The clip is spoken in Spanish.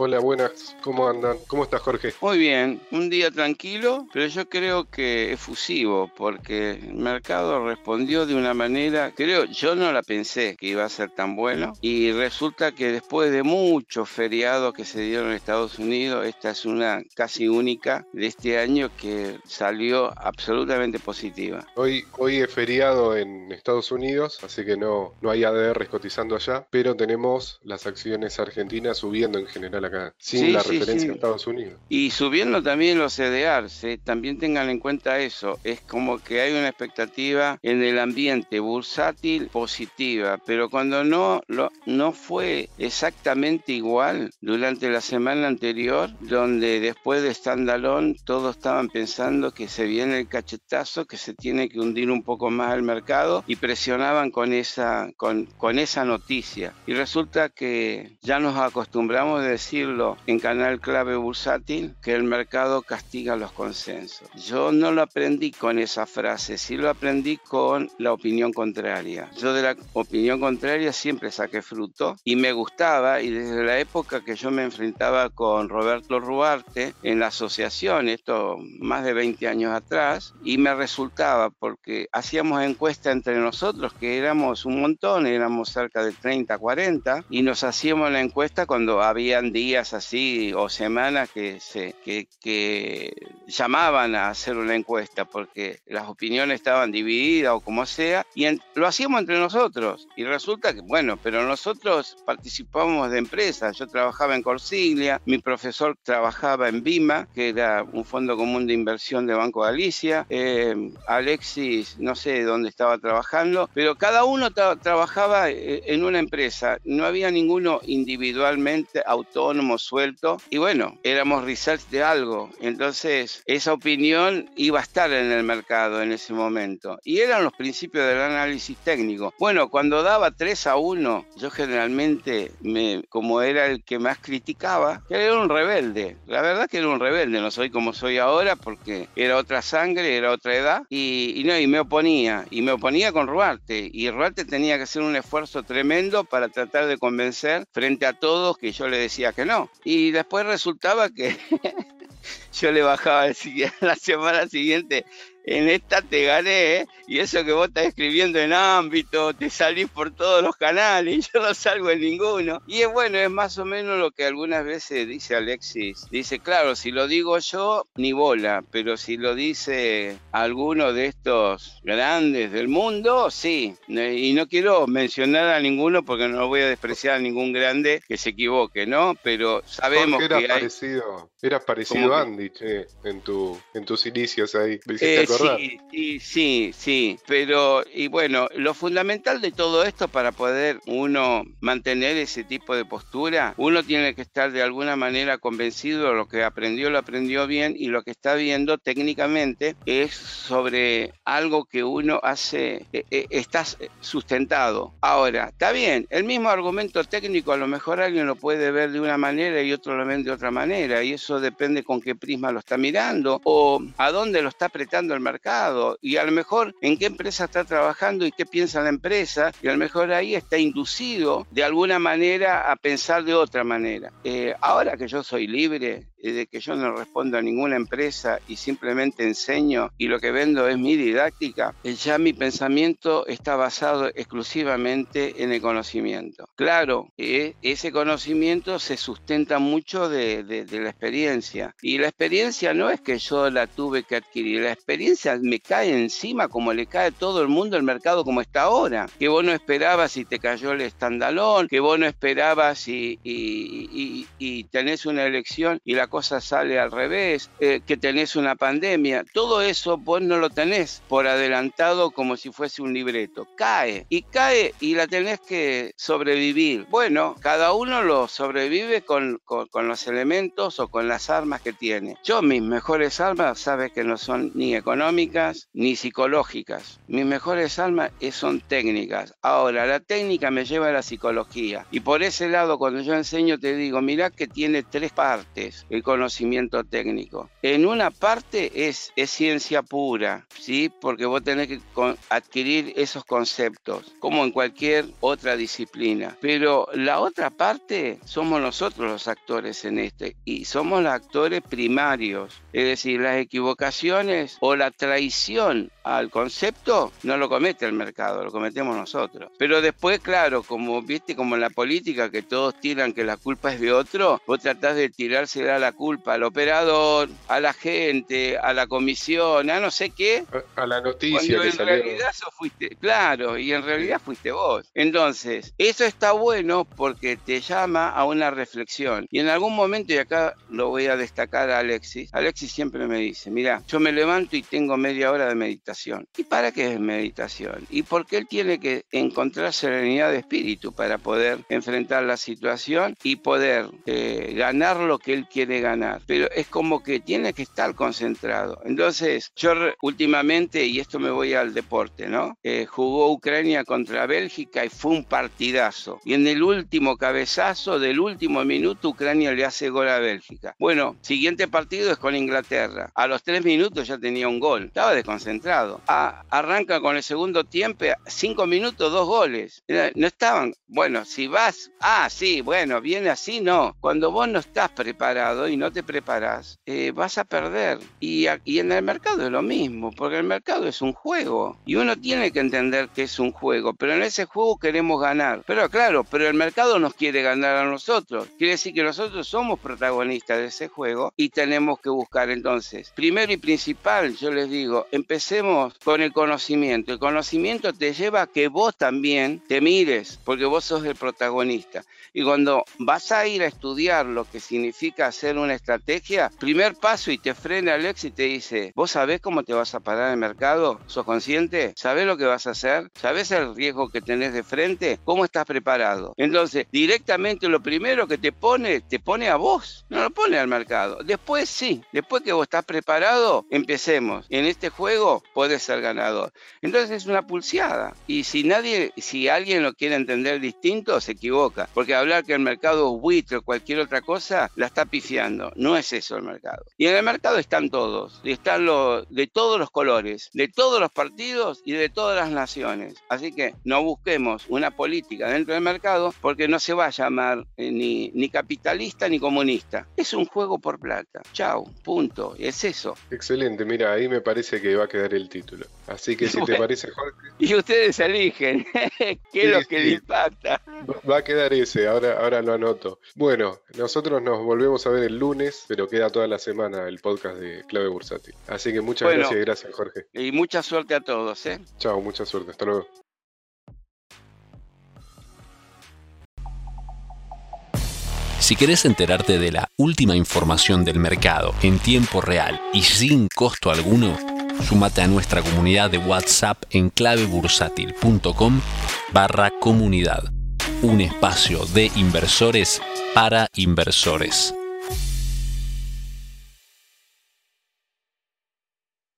Hola, buenas. ¿Cómo andan? ¿Cómo estás, Jorge? Muy bien, un día tranquilo, pero yo creo que efusivo, porque el mercado respondió de una manera, creo, yo no la pensé que iba a ser tan bueno, y resulta que después de muchos feriados que se dieron en Estados Unidos, esta es una casi única de este año que salió absolutamente positiva. Hoy, hoy es feriado en Estados Unidos, así que no, no hay ADRs cotizando allá, pero tenemos las acciones argentinas subiendo en general acá, sin la referencia a Estados Unidos. Y subiendo también los CDRs, también tengan en cuenta eso, es como que hay una expectativa en el ambiente bursátil positiva, pero cuando no, lo, no fue exactamente igual durante la semana anterior, donde después de Standalone todos estaban pensando que se viene el cachetazo, que se tiene que hundir un poco más el mercado y presionaban con esa, con, con esa noticia. Y resulta que ya nos acostumbramos a decir en Canal Clave Bursátil que el mercado castiga los consensos. Yo no lo aprendí con esa frase, sí lo aprendí con la opinión contraria. Yo de la opinión contraria siempre saqué fruto y me gustaba y desde la época que yo me enfrentaba con Roberto Ruarte en la asociación, esto más de 20 años atrás, y me resultaba porque hacíamos encuesta entre nosotros que éramos un montón, éramos cerca de 30, 40 y nos hacíamos la encuesta cuando habían días así o semanas que, se, que, llamaban a hacer una encuesta porque las opiniones estaban divididas o como sea, y lo hacíamos entre nosotros. Y resulta que, bueno, pero nosotros participábamos de empresas. Yo trabajaba en Corsiglia, mi profesor trabajaba en BIMA, que era un fondo común de inversión de Banco Galicia. Eh, Alexis, no sé dónde estaba trabajando, pero cada uno trabajaba eh, en una empresa. No había ninguno individualmente autónomo suelto y bueno, éramos research de algo. Entonces, esa opinión iba a estar en el mercado en ese momento. Y eran los principios del análisis técnico. Bueno, cuando daba 3 a 1, yo generalmente, me, como era el que más criticaba, era un rebelde. La verdad que era un rebelde, no soy como soy ahora porque era otra sangre, era otra edad y, y no, y me oponía. Y me oponía con Ruarte. Y Ruarte tenía que hacer un esfuerzo tremendo para tratar de convencer frente a todos que yo le decía que no. Y después resultaba que yo le bajaba la semana siguiente en esta te gané, ¿eh? y eso que vos estás escribiendo en ámbito, te salís por todos los canales, yo no salgo en ninguno. Y es bueno, es más o menos lo que algunas veces dice Alexis. Dice, claro, si lo digo yo, ni bola, pero si lo dice alguno de estos grandes del mundo, sí. Y no quiero mencionar a ninguno porque no voy a despreciar a ningún grande que se equivoque, ¿no? Pero sabemos era que hay... parecido, Eras parecido a Andy, che, en, tu, en tus inicios ahí. Sí, sí, sí, pero y bueno, lo fundamental de todo esto para poder uno mantener ese tipo de postura, uno tiene que estar de alguna manera convencido de lo que aprendió, lo aprendió bien y lo que está viendo técnicamente es sobre algo que uno hace, eh, eh, está sustentado. Ahora, está bien, el mismo argumento técnico a lo mejor alguien lo puede ver de una manera y otro lo ve de otra manera y eso depende con qué lo está mirando o a dónde lo está apretando el mercado y a lo mejor en qué empresa está trabajando y qué piensa la empresa y a lo mejor ahí está inducido de alguna manera a pensar de otra manera. Eh, ahora que yo soy libre, de que yo no respondo a ninguna empresa y simplemente enseño y lo que vendo es mi didáctica, eh, ya mi pensamiento está basado exclusivamente en el conocimiento. Claro, ese conocimiento se sustenta mucho de, de, la experiencia y la experiencia no es que yo la tuve que adquirir, la experiencia me cae encima como le cae a todo el mundo el mercado como está ahora, que vos no esperabas si te cayó el estandalón, que vos no esperabas y, y, y, y tenés una elección y la cosa sale al revés, eh, que tenés una pandemia, todo eso vos no lo tenés por adelantado como si fuese un libreto. Cae y cae y la tenés que sobrevivir. Bueno, cada uno lo sobrevive con, con, los elementos o con las armas que tiene. Yo mis mejores armas, sabes que no son ni económicas ni psicológicas. Mis mejores armas son técnicas. Ahora, la técnica me lleva a la psicología. Y por ese lado, cuando yo enseño, te digo, mira que tiene tres partes el conocimiento técnico. En una parte es, ciencia pura, ¿sí? Porque vos tenés que adquirir esos conceptos, como en cualquier otra disciplina. Pero la otra parte somos nosotros los actores en este, y somos los actores primarios. Es decir, las equivocaciones o la traición al concepto no lo comete el mercado, lo cometemos nosotros. Pero después, claro, como viste, como en la política, que todos tiran que la culpa es de otro, vos tratás de tirársela la culpa al operador, a la gente, a la comisión, a no sé qué. A, la noticia. Cuando en realidad eso fuiste, claro, y en realidad fuiste vos. Entonces, eso está bueno porque te llama a una reflexión. Y en algún momento, y acá lo voy a destacar a Alexis, Alexis siempre me dice, mira, yo me levanto y tengo media hora de meditación. ¿Y para qué es meditación? ¿Y por qué él tiene que encontrar serenidad de espíritu para poder enfrentar la situación y poder eh, ganar lo que él quiere ganar? Pero es como que tiene que estar concentrado. Entonces, yo últimamente, y esto me voy al deporte, ¿no? Eh, jugó Ucrania contra Bélgica y fue un partidazo. Y en el último cabezazo del último minuto, Ucrania le hace gol a Bélgica. Bueno, siguiente partido es con Inglaterra. A los tres minutos ya tenía un gol. Estaba desconcentrado. arranca con el segundo tiempo, cinco minutos, dos goles. No estaban, bueno, si vas, ah, sí, bueno, viene así, no. Cuando vos no estás preparado y no te preparas, eh, vas a perder. Y, y en el mercado es lo mismo, porque el mercado es un juego. Y uno tiene que entender que es un juego, pero en ese juego queremos ganar. Pero claro, pero el mercado nos quiere ganar a nosotros. Quiere decir que nosotros somos protagonistas de ese juego y tenemos que buscar entonces. Primero y principal, yo les digo, empecemos con el conocimiento. El conocimiento te lleva a que vos también te mires, porque vos sos el protagonista. Y cuando vas a ir a estudiar lo que significa hacer una estrategia, primer paso y te frena Alex y te dice, ¿vos sabés cómo te vas a parar en el mercado? ¿Sos consciente? ¿Sabés lo que vas a hacer? ¿Sabés el riesgo que tenés de frente? ¿Cómo estás preparado? Entonces, directamente lo primero que te pone, te pone a vos, no lo pone al mercado. Después sí, después que vos estás preparado, empecemos. En este juego puedes ser ganador. Entonces es una pulseada. Y si nadie, si alguien lo quiere entender distinto, se equivoca. Porque hablar que el mercado es buitre o cualquier otra cosa, la está pifiando. No es eso el mercado. Y en el mercado están todos. Y están los de todos los colores, de todos los partidos y de todas las naciones. Así que no busquemos una política dentro del mercado porque no se va a llamar eh, ni, ni capitalista ni comunista. Es un juego por plata. Chao, punto. Es eso. Excelente, mira, ahí me parece que va a quedar el título. Así que si te parece, Jorge. Y ustedes eligen qué es lo que les impacta. Va a quedar ese, ahora, ahora lo anoto. Bueno, nosotros nos volvemos a ver el lunes, pero queda toda la semana el podcast de Clave Bursátil. Así que muchas gracias, gracias, Jorge. Y mucha suerte a todos, ¿eh? Chao, mucha suerte. Hasta luego. Si querés enterarte de la última información del mercado en tiempo real y sin costo alguno, súmate a nuestra comunidad de WhatsApp en clavebursátil.com barra comunidad, un espacio de inversores para inversores.